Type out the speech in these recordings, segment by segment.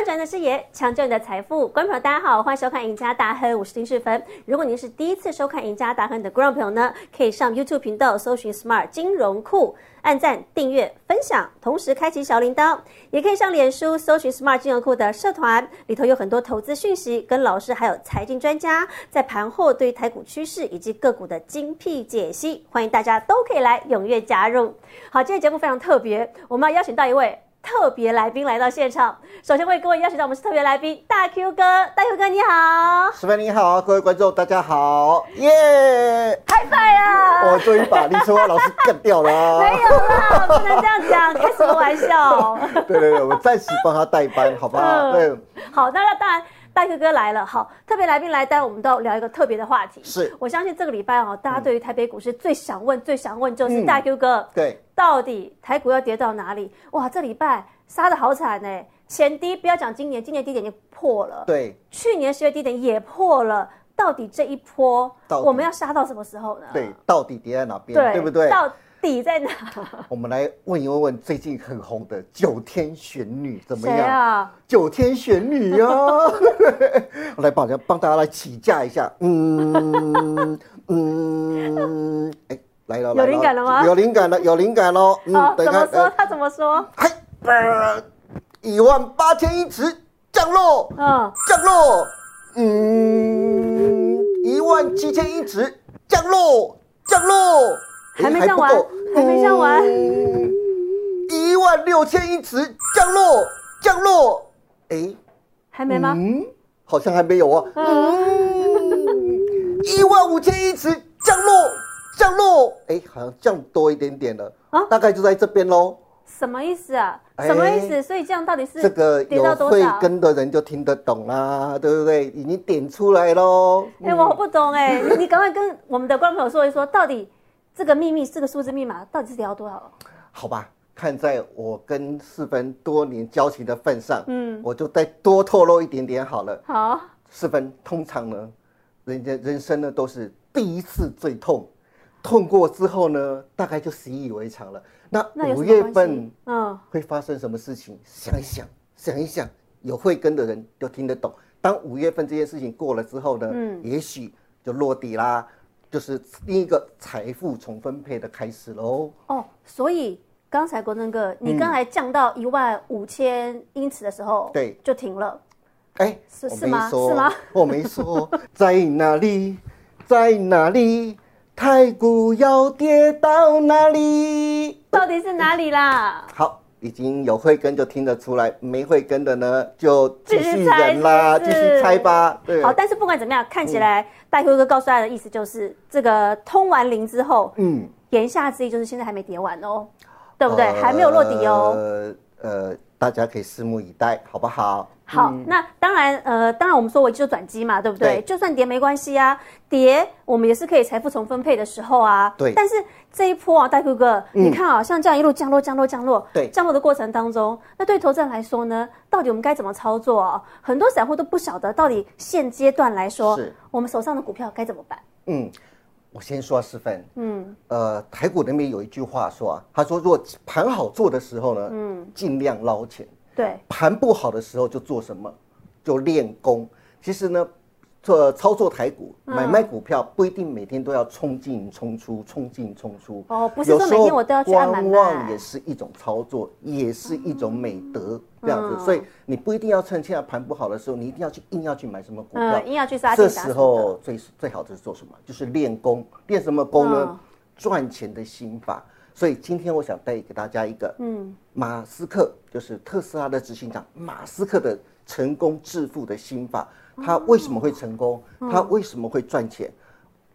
翻转的视野，抢救你的财富。观众朋友，大家好，欢迎收看《赢家大亨》，我是丁世芬。如果您是第一次收看《赢家大亨》的观众朋友呢，可以上 YouTube 频道搜寻 “Smart 金融库”，按赞、订阅、分享，同时开启小铃铛。也可以上脸书搜寻 “Smart 金融库”的社团，里头有很多投资讯息，跟老师还有财经专家在盘后对台股趋势以及个股的精辟解析，欢迎大家都可以来踊跃加入。好，今天节目非常特别，我们要邀请到一位。特别来宾来到现场，首先为各位邀请到我们是特别来宾大 Q 哥，大 Q 哥你好，十分你好，各位观众大家好，耶，太棒了，我终于把李春花老师干掉了，没有啦，不能这样讲，开什么玩笑？对对对，我暂时帮他代班，好不好？对，好，那当然。大哥哥来了，好，特别来宾来，待会我们都聊一个特别的话题。是，我相信这个礼拜哦，大家对于台北股市最想问、最想问就是大 Q 哥，对，到底台股要跌到哪里？哇，这礼拜杀的好惨呢，前低不要讲今年，今年低点就破了，对，去年十月低点也破了，到底这一波我们要杀到什么时候呢？对，到底跌在哪边？对不对？到底在哪？我们来问一问最近很红的九天玄女怎么样？啊？九天玄女呀！我来帮大家帮大家来起价一下。嗯嗯，哎，来了，有灵感了吗？有灵感了，有灵感喽。好，怎么说？他怎么说？嗨，一万八千一尺降落。嗯，降落。嗯，一万七千一尺降落，降落。还没降完，还没降完。一万六千英尺降落，降落。哎，还没吗？嗯，好像还没有啊。嗯，一万五千英尺降落，降落。哎，好像降多一点点了啊，大概就在这边喽。什么意思啊？什么意思？所以这样到底是这个有会跟的人就听得懂啦，对不对？已经点出来喽。哎，我不懂哎，你赶快跟我们的观众朋友说一说，到底。这个秘密，这个数字密码到底是聊多少？好吧，看在我跟四分多年交情的份上，嗯，我就再多透露一点点好了。好，四分通常呢，人家人生呢都是第一次最痛，痛过之后呢，大概就习以为常了。那五月份，嗯，会发生什么事情？想一想，想一想，有慧根的人都听得懂。当五月份这件事情过了之后呢，嗯，也许就落地啦。就是第一个财富重分配的开始喽。哦，所以刚才国正哥，你刚才降到一万五千英尺的时候，对，就停了。哎，是是吗？是吗？我没说，在哪里，在哪里，太古要跌到哪里？到底是哪里啦？好。已经有慧根就听得出来，没慧根的呢就继续忍啦，继续猜吧。对，好，但是不管怎么样，看起来大辉哥告诉大家的意思就是，这个通完零之后，嗯，言下之意就是现在还没跌完哦，对不对？还没有落底哦。呃呃，大家可以拭目以待，好不好？好，那当然，呃，当然我们说我就转机嘛，对不对？就算跌没关系啊，跌我们也是可以财富重分配的时候啊。对。但是这一波啊，大哥哥，你看啊，像这样一路降落、降落、降落，对，降落的过程当中，那对投资人来说呢，到底我们该怎么操作啊？很多散户都不晓得，到底现阶段来说，我们手上的股票该怎么办？嗯，我先说四分。嗯。呃，台股那边有一句话说啊，他说，如果盘好做的时候呢，嗯，尽量捞钱。对，盘不好的时候就做什么，就练功。其实呢，做操作台股买卖股票不一定每天都要冲进冲出，冲进冲出。哦，不是说每天我都要去观望也是一种操作，也是一种美德这样子。所以你不一定要趁现在盘不好的时候，你一定要去硬要去买什么股票，硬要去杀。这时候最最好的是做什么？就是练功。练什么功呢？赚钱的心法。所以今天我想带给大家一个，嗯，马斯克就是特斯拉的执行长马斯克的成功致富的心法。他为什么会成功？他为什么会赚钱？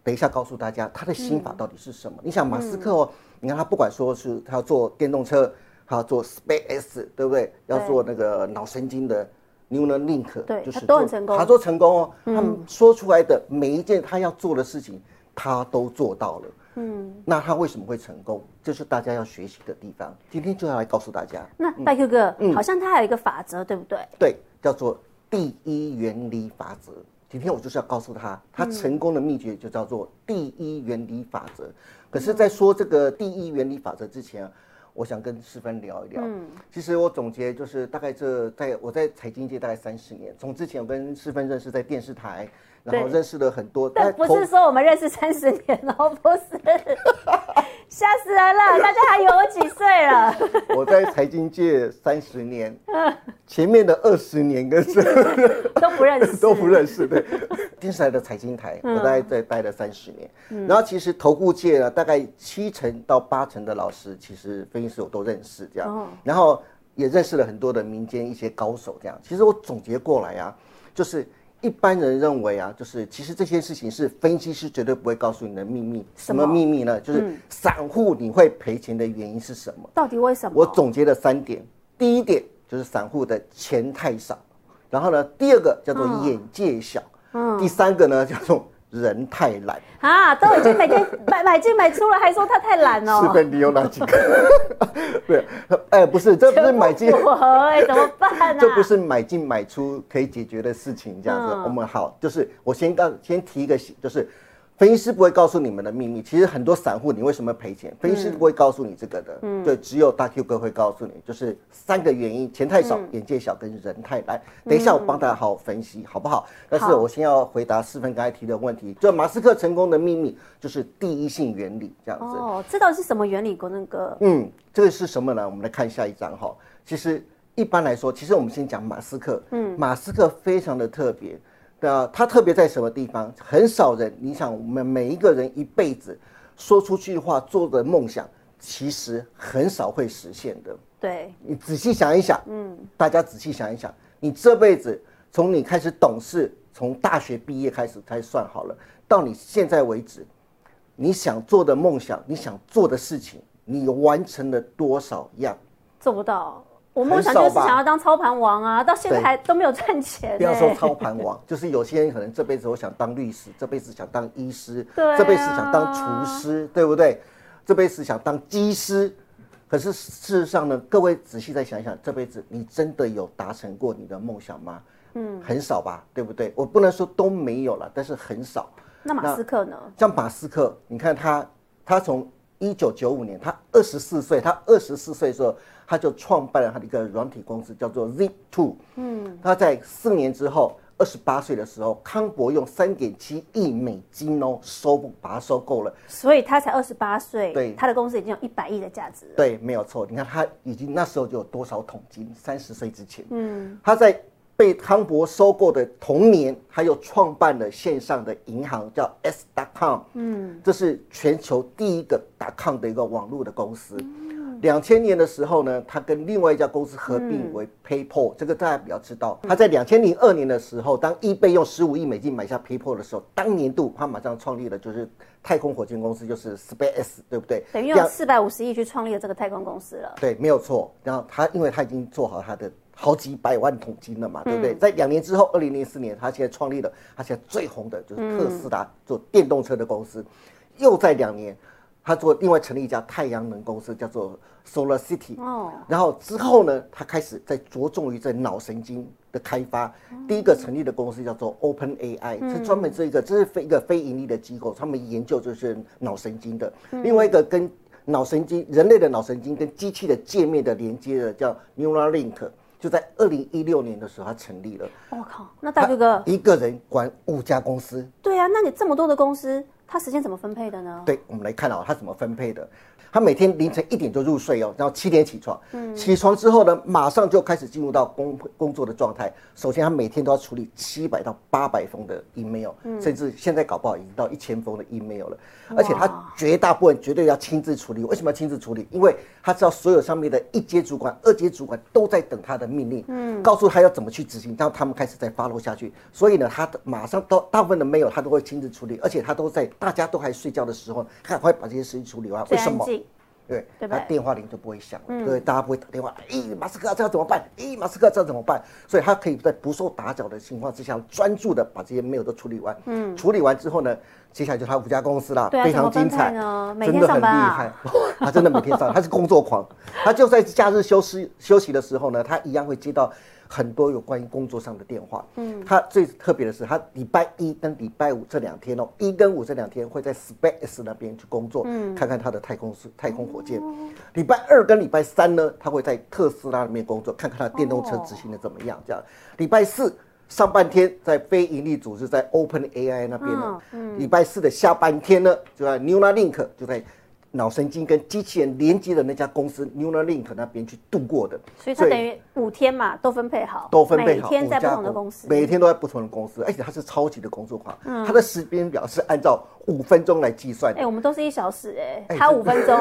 等一下告诉大家他的心法到底是什么。你想马斯克哦，你看他不管说是他要做电动车，他要做 Space，对不对？要做那个脑神经的 Neuralink，对，就是都很成功。他做成功哦，他们说出来的每一件他要做的事情，他都做到了。嗯，那他为什么会成功？这是大家要学习的地方。今天就要来告诉大家。那拜 Q 哥，好像他还有一个法则，对不对？对，叫做第一原理法则。今天我就是要告诉他，他成功的秘诀就叫做第一原理法则。可是，在说这个第一原理法则之前，我想跟世芬聊一聊。嗯，其实我总结就是大概这在我在财经界大概三十年，从之前我跟世芬认识在电视台。然后认识了很多，但不是说我们认识三十年哦，不是，吓死人了！大家还以为我几岁了？我在财经界三十年，前面的二十年跟是 都不认识，都不认识。对，电视台的财经台，我大概在待了三十年。然后其实投顾界呢，大概七成到八成的老师，其实分析师我都认识，这样。然后也认识了很多的民间一些高手，这样。其实我总结过来啊，就是。一般人认为啊，就是其实这些事情是分析师绝对不会告诉你的秘密。什么秘密呢？就是散户你会赔钱的原因是什么？到底为什么？我总结了三点。第一点就是散户的钱太少，然后呢，第二个叫做眼界小，嗯，第三个呢叫做。人太懒啊，都已经每天买买进买出了，还说他太懒哦。是分你有哪几个？对，哎，不是，这不是买进哎，怎么办呢？这不是买进买出可以解决的事情，这样子。我们好，就是我先告，先提一个，就是。分析师不会告诉你们的秘密，其实很多散户你为什么赔钱？分析师不会告诉你这个的，嗯，对，只有大 Q 哥会告诉你，就是三个原因：钱太少、眼界小跟人太懒。等一下我帮大家好好分析，好不好？但是我先要回答四分刚才提的问题，就马斯克成功的秘密就是第一性原理这样子。哦，这到底是什么原理？郭正哥？嗯，这个是什么呢？我们来看下一张哈。其实一般来说，其实我们先讲马斯克，嗯，马斯克非常的特别。对啊，它特别在什么地方？很少人，你想，我们每一个人一辈子说出去的话、做的梦想，其实很少会实现的。对，你仔细想一想，嗯，大家仔细想一想，你这辈子从你开始懂事，从大学毕业开始才算好了，到你现在为止，你想做的梦想，你想做的事情，你完成了多少样？做不到。我梦想就是想要当操盘王啊，到现在还都没有赚钱。不要说操盘王，就是有些人可能这辈子我想当律师，这辈子想当医师，这辈子想当厨师，对不对？这辈子想当机师，可是事实上呢，各位仔细再想想，这辈子你真的有达成过你的梦想吗？嗯，很少吧，对不对？我不能说都没有了，但是很少。那马斯克呢？像马斯克，你看他，他从一九九五年，他二十四岁，他二十四岁的时候。他就创办了他的一个软体公司，叫做 z Two。嗯，他在四年之后，二十八岁的时候，康博用三点七亿美金哦收把它收购了。所以他才二十八岁，对，他的公司已经有一百亿的价值。对，没有错。你看他已经那时候就有多少桶金？三十岁之前，嗯，他在被康博收购的同年，他又创办了线上的银行，叫 S.com。嗯，这是全球第一个 .com 的一个网络的公司。两千年的时候呢，他跟另外一家公司合并为 PayPal，这个大家比较知道。他在两千零二年的时候，当 eBay 用十五亿美金买下 PayPal 的时候，当年度他马上创立了就是太空火箭公司，就是 Space，对不对？等于用四百五十亿去创立了这个太空公司了。对，没有错。然后他因为他已经做好他的好几百万桶金了嘛，对不对？在两年之后，二零零四年，他现在创立了他现在最红的就是特斯拉做电动车的公司，又在两年。他做另外成立一家太阳能公司，叫做 Solar City。哦，然后之后呢，他开始在着重于在脑神经的开发。第一个成立的公司叫做 Open AI，是专门这一个，这是非一个非盈利的机构，他们研究就是脑神经的。另外一个跟脑神经、人类的脑神经跟机器的界面的连接的叫 Neuralink，就在二零一六年的时候，他成立了。我靠，那大哥哥一个人管五家公司。对啊，那你这么多的公司。他时间怎么分配的呢？对，我们来看哦，他怎么分配的。他每天凌晨一点就入睡哦，然后七点起床。嗯，起床之后呢，马上就开始进入到工工作的状态。首先，他每天都要处理七百到八百封的 email，嗯甚至现在搞不好已经到一千封的 email 了。而且他绝大部分绝对要亲自处理。为什么要亲自处理？因为他知道所有上面的一阶主管、二阶主管都在等他的命令，嗯，告诉他要怎么去执行，然后他们开始在发落下去。所以呢，他马上都大部分的 mail 他都会亲自处理，而且他都在大家都还睡觉的时候，赶快把这些事情处理完。为什么？对，他电话铃就不会响了，对，大家不会打电话。咦，马斯克这要怎么办？咦，马斯克这要怎么办？所以他可以在不受打搅的情况之下，专注的把这些 mail 都处理完。嗯，处理完之后呢，接下来就他五家公司啦，非常精彩，真的很厉害。他真的每天上，他是工作狂。他就在假日休息休息的时候呢，他一样会接到很多有关于工作上的电话。嗯，他最特别的是，他礼拜一跟礼拜五这两天哦，一跟五这两天会在 Space 那边去工作，嗯，看看他的太空是太空火箭。礼拜二跟礼拜三呢，他会在特斯拉里面工作，看看他电动车执行的怎么样。这样，礼拜四上半天在非营利组织在 Open AI 那边呢，礼拜四的下半天呢，就在 Neuralink 就在。脑神经跟机器人连接的那家公司 Neuralink 那边去度过的，所以它等于五天嘛，都分配好，都分配好，每天在不同的公司，每天都在不同的公司，而且它是超级的工作狂，它的时间表是按照五分钟来计算。哎，我们都是一小时，哎，他五分钟，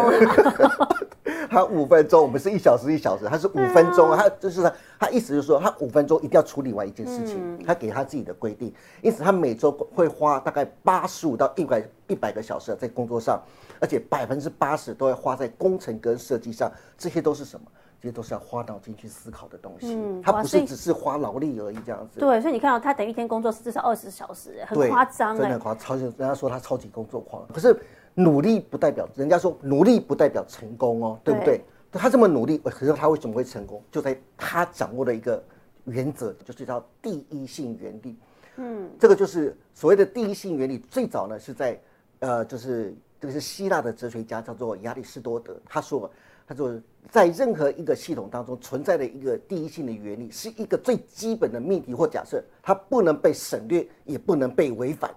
他五分钟，我们是一小时一小时，他是五分钟，他就是他，他意思就是说，他五分钟一定要处理完一件事情，他给他自己的规定，因此他每周会花大概八十五到一百一百个小时在工作上。而且百分之八十都要花在工程跟设计上，这些都是什么？这些都是要花脑筋去思考的东西。嗯，它不是只是花劳力而已这样子。对，所以你看到他等一天工作至少二十小时，很夸张真的夸超级。人家说他超级工作狂，可是努力不代表，人家说努力不代表成功哦，对不对？他这么努力，可是他为什么会成功？就在他掌握的一个原则，就是叫第一性原理。嗯，这个就是所谓的第一性原理。最早呢是在呃，就是。这个是希腊的哲学家，叫做亚里士多德。他说：“他说，在任何一个系统当中存在的一个第一性的原理，是一个最基本的命题或假设，它不能被省略，也不能被违反。”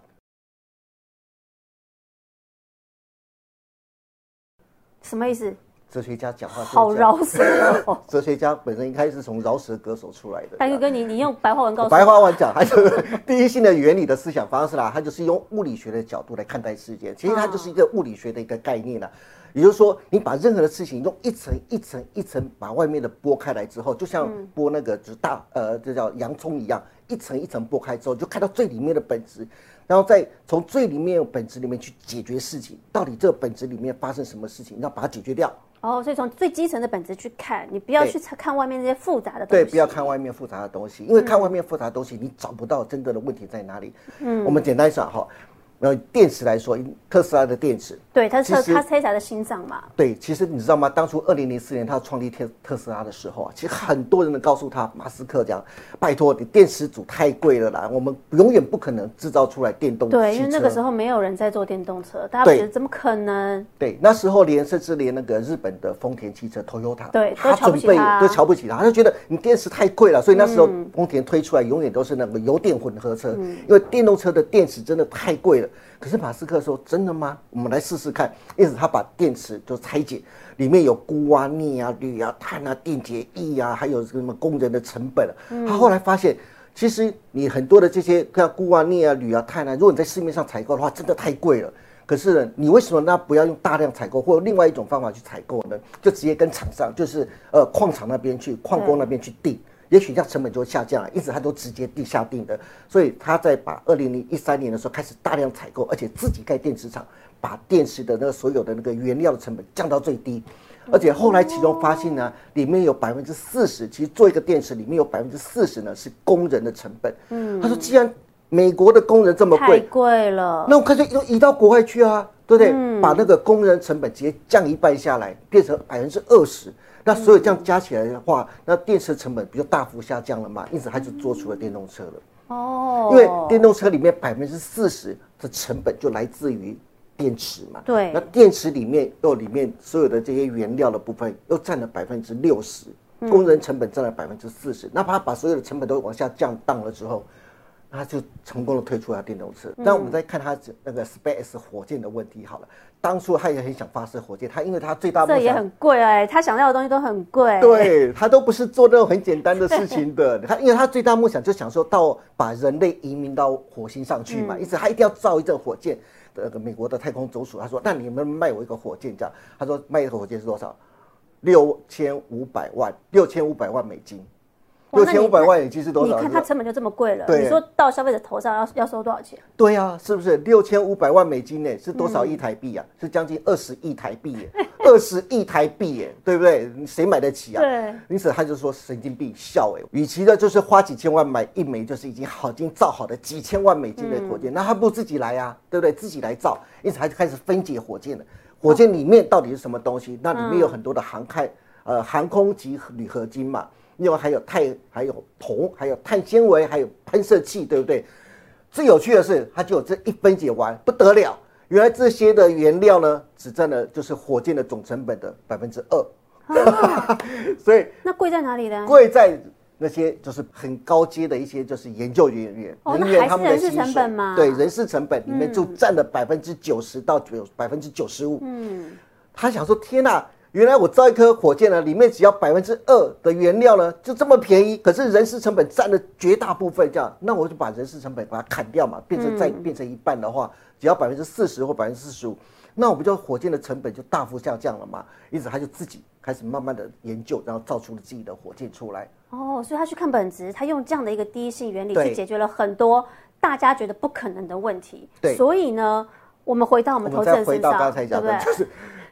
什么意思？哲学家讲话好饶舌哦！哲学家本身应该是从饶舌歌手出来的。大哥，你你用白话文告诉白话文讲，他就是第一性的原理的思想方式啦。它就是用物理学的角度来看待世界，其实它就是一个物理学的一个概念啦。也就是说，你把任何的事情用一层一层一层把外面的剥开来之后，就像剥那个就是大呃，这叫洋葱一样，一层一层剥开之后，就看到最里面的本质，然后再从最里面本质里面去解决事情。到底这个本质里面发生什么事情，要把它解决掉。哦，所以从最基层的本质去看，你不要去看外面那些复杂的东西。对，不要看外面复杂的东西，因为看外面复杂的东西，你找不到真正的问题在哪里。嗯，我们简单讲哈。呃，电池来说，特斯拉的电池，对，它是它特斯拉的心脏嘛。对，其实你知道吗？当初二零零四年他创立特特斯拉的时候啊，其实很多人都告诉他，马斯克讲，拜托你电池组太贵了啦，我们永远不可能制造出来电动对，因为那个时候没有人在做电动车，大家觉得怎么可能？对，那时候连甚至连那个日本的丰田汽车 Toyota，对，他准备都瞧不起他，他就觉得你电池太贵了，所以那时候丰田推出来永远都是那个油电混合车，因为电动车的电池真的太贵了。可是马斯克说：“真的吗？我们来试试看。”因此，他把电池就拆解，里面有钴啊、镍啊、铝啊、碳啊、电解液啊，还有什么工人的成本。他后来发现，其实你很多的这些像钴啊、镍啊、铝啊、碳啊，如果你在市面上采购的话，真的太贵了。可是你为什么那不要用大量采购，或者另外一种方法去采购呢？就直接跟厂商，就是呃矿场那边去、矿工那边去订。也许这样成本就会下降了，因此他都直接地下定的，所以他在把二零零一三年的时候开始大量采购，而且自己盖电池厂，把电池的那个所有的那个原料的成本降到最低，而且后来其中发现呢，里面有百分之四十，其实做一个电池里面有百分之四十呢是工人的成本。嗯，他说既然美国的工人这么贵，太贵了，那我干脆都移到国外去啊，对不对？把那个工人成本直接降一半下来，变成百分之二十。那所以这样加起来的话，那电池成本不就大幅下降了嘛？因此他就做出了电动车了。哦，因为电动车里面百分之四十的成本就来自于电池嘛。对。那电池里面又里面所有的这些原料的部分又占了百分之六十，工人成本占了百分之四十。那怕把所有的成本都往下降档了之后。他就成功的推出了电动车。那我们再看他那个 Space 火箭的问题好了。当初他也很想发射火箭，他因为他最大这也很贵哎，他想要的东西都很贵。对他都不是做那种很简单的事情的。他因为他最大梦想就想说到把人类移民到火星上去嘛，因此他一定要造一个火箭。那个美国的太空总署他说：“那你们卖我一个火箭这样？”他说：“卖一个火箭是多少？六千五百万，六千五百万美金。”六千五百万已经是多少？你看它成本就这么贵了，你说到消费者头上要要收多少钱？对呀，是不是六千五百万美金呢？是多少亿台币啊？是将近二十亿台币耶，二十亿台币耶，对不对？谁买得起啊？对，因此他就说神经病笑哎，与其呢就是花几千万买一枚就是已经好已经造好的几千万美金的火箭，那他不如自己来啊，对不对？自己来造，因此他就开始分解火箭了。火箭里面到底是什么东西？那里面有很多的航开呃航空及铝合金嘛。另外还有钛、还有铜、还有碳纤维、还有喷射器，对不对？最有趣的是，它就有这一分解完不得了。原来这些的原料呢，只占了就是火箭的总成本的百分之二。所以那贵在哪里呢？贵在那些就是很高阶的一些就是研究人员，人员他们的人事成本嘛，对人事成本里面就占了百分之九十到九百分之九十五。嗯，他想说天哪，原来我造一颗火箭呢，里面只要百分之二的原料呢，就这么便宜，可是人事成本占了绝大部分，这样那我就把人事成本把它砍掉嘛，变成再变成一半的话，只要百分之四十或百分之四十五。那我不就火箭的成本就大幅下降了嘛？因此他就自己开始慢慢的研究，然后造出了自己的火箭出来。哦，所以他去看本质，他用这样的一个第一性原理去解决了很多大家觉得不可能的问题。对，所以呢，我们回到我们投资人身上，对不对？就是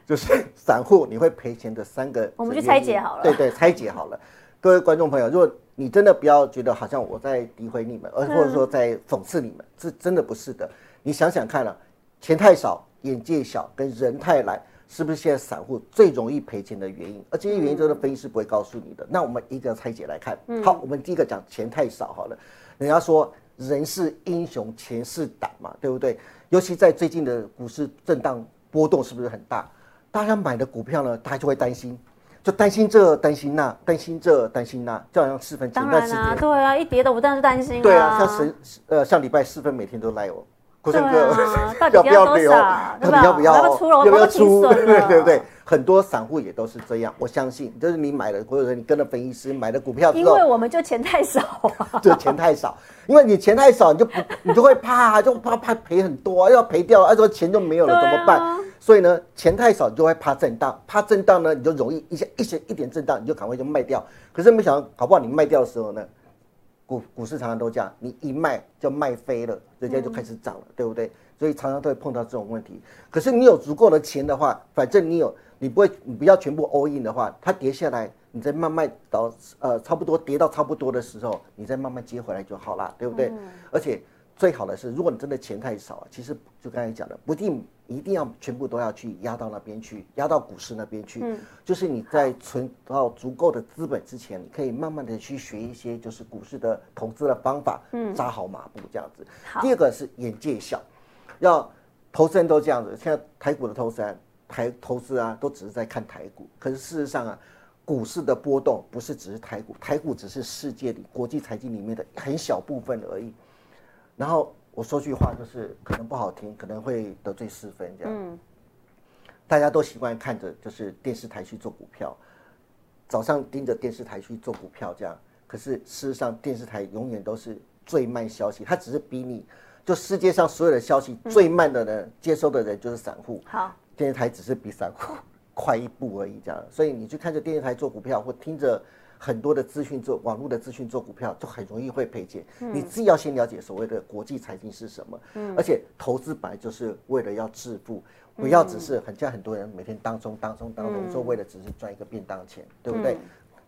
就是 散户你会赔钱的三个，我们去拆解好了。对对，拆解好了。各位观众朋友，如果你真的不要觉得好像我在诋毁你们，而或者说在讽刺你们，这真的不是的。你想想看了，钱太少。眼界小跟人太懒，是不是现在散户最容易赔钱的原因？而这些原因，真的分析师不会告诉你的。那我们一个拆解来看。好，我们第一个讲钱太少好了。人家说人是英雄，钱是胆嘛，对不对？尤其在最近的股市震荡波动，是不是很大？大家买的股票呢，大家就会担心，就担心这，担心那，担心这，担心那，就好像四分当然啊，对啊，一跌的我当然是担心。对啊，像神呃，上礼拜四分每天都来哦。股神哥，要不要留？到底 要不要？要不要出？对对对，很多散户也都是这样。我相信，就是你买了，或者说你跟了分析师买了股票之后，因为我们就钱太少啊，就钱太少，因为你钱太少，你就不，你就会怕，就怕怕赔很多，要赔掉，啊，说钱就没有了，怎么办？所以呢，钱太少，你就会怕震荡，怕震荡呢，你就容易一下一些一点震荡，你就赶快就卖掉。可是没想到，搞不好你卖掉的时候呢？股股市常常都这样，你一卖就卖飞了，人家就开始涨了，对不对？所以常常都会碰到这种问题。可是你有足够的钱的话，反正你有，你不会，你不要全部 all in 的话，它跌下来，你再慢慢到呃差不多跌到差不多的时候，你再慢慢接回来就好了，对不对？而且。最好的是，如果你真的钱太少，其实就刚才讲的，不一定一定要全部都要去压到那边去，压到股市那边去。嗯，就是你在存到足够的资本之前，你可以慢慢的去学一些就是股市的投资的方法，嗯，扎好马步这样子。第二个是眼界小，要投资人都这样子。现在台股的投资人台投资啊，都只是在看台股，可是事实上啊，股市的波动不是只是台股，台股只是世界里国际财经里面的很小部分而已。然后我说句话，就是可能不好听，可能会得罪四分这样。嗯，大家都习惯看着就是电视台去做股票，早上盯着电视台去做股票这样。可是事实上，电视台永远都是最慢消息，它只是比你就世界上所有的消息最慢的人接收的人就是散户。好，电视台只是比散户 快一步而已这样。所以你去看着电视台做股票，或听着。很多的资讯做网络的资讯做股票，就很容易会赔钱。你自己要先了解所谓的国际财经是什么，而且投资本来就是为了要致富，不要只是很像很多人每天当中当中当中说为了只是赚一个便当钱，对不对？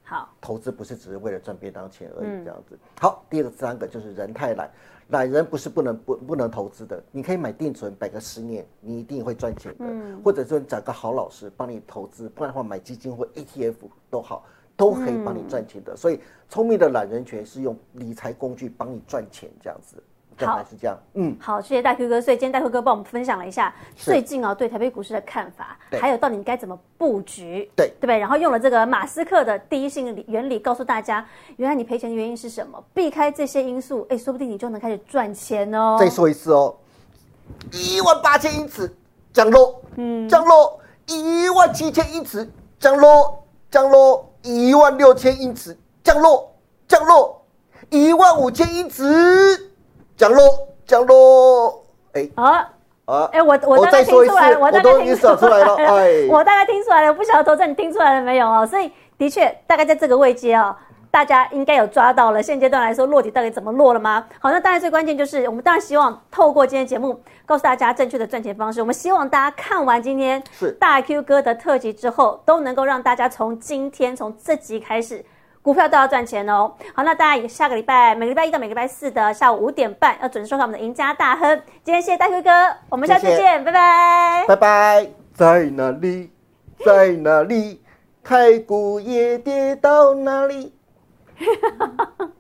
好，投资不是只是为了赚便当钱而已，这样子。好，第二个、三个就是人太懒，懒人不是不能不不能投资的。你可以买定存，摆个十年，你一定会赚钱的。或者说找个好老师帮你投资，不然的话买基金或 ETF 都好。都可以帮你赚钱的，所以聪明的懒人权是用理财工具帮你赚钱，这样子，好。是这样，嗯，好，谢谢大 Q 哥，所以今天大 Q 哥帮我们分享了一下最近啊对台北股市的看法，还有到底该怎么布局，对。对不对？然后用了这个马斯克的第一性原理，告诉大家原来你赔钱的原因是什么，避开这些因素，哎，说不定你就能开始赚钱哦。再说一次哦，一万八千英尺降落，嗯，降落一万七千英尺降落，降落。一万六千英尺降落，降落，一万五千英尺降落，降落。哎啊啊！哎，我我大概听出来了，我大概听出来了。哎，我大概听出来了，我不晓得投资你听出来了没有哦？所以的确，大概在这个位阶哦。大家应该有抓到了，现阶段来说落底到底怎么落了吗？好，那当然最关键就是我们当然希望透过今天节目告诉大家正确的赚钱方式。我们希望大家看完今天是大 Q 哥的特辑之后，都能够让大家从今天从这集开始，股票都要赚钱哦。好，那大家也下个礼拜每个礼拜一到每个礼拜四的下午五点半要准时收看我们的赢家大亨。今天谢谢大 Q 哥，我们下次见，拜拜，拜拜。在哪里？在哪里？太古也跌到哪里？mm-hmm.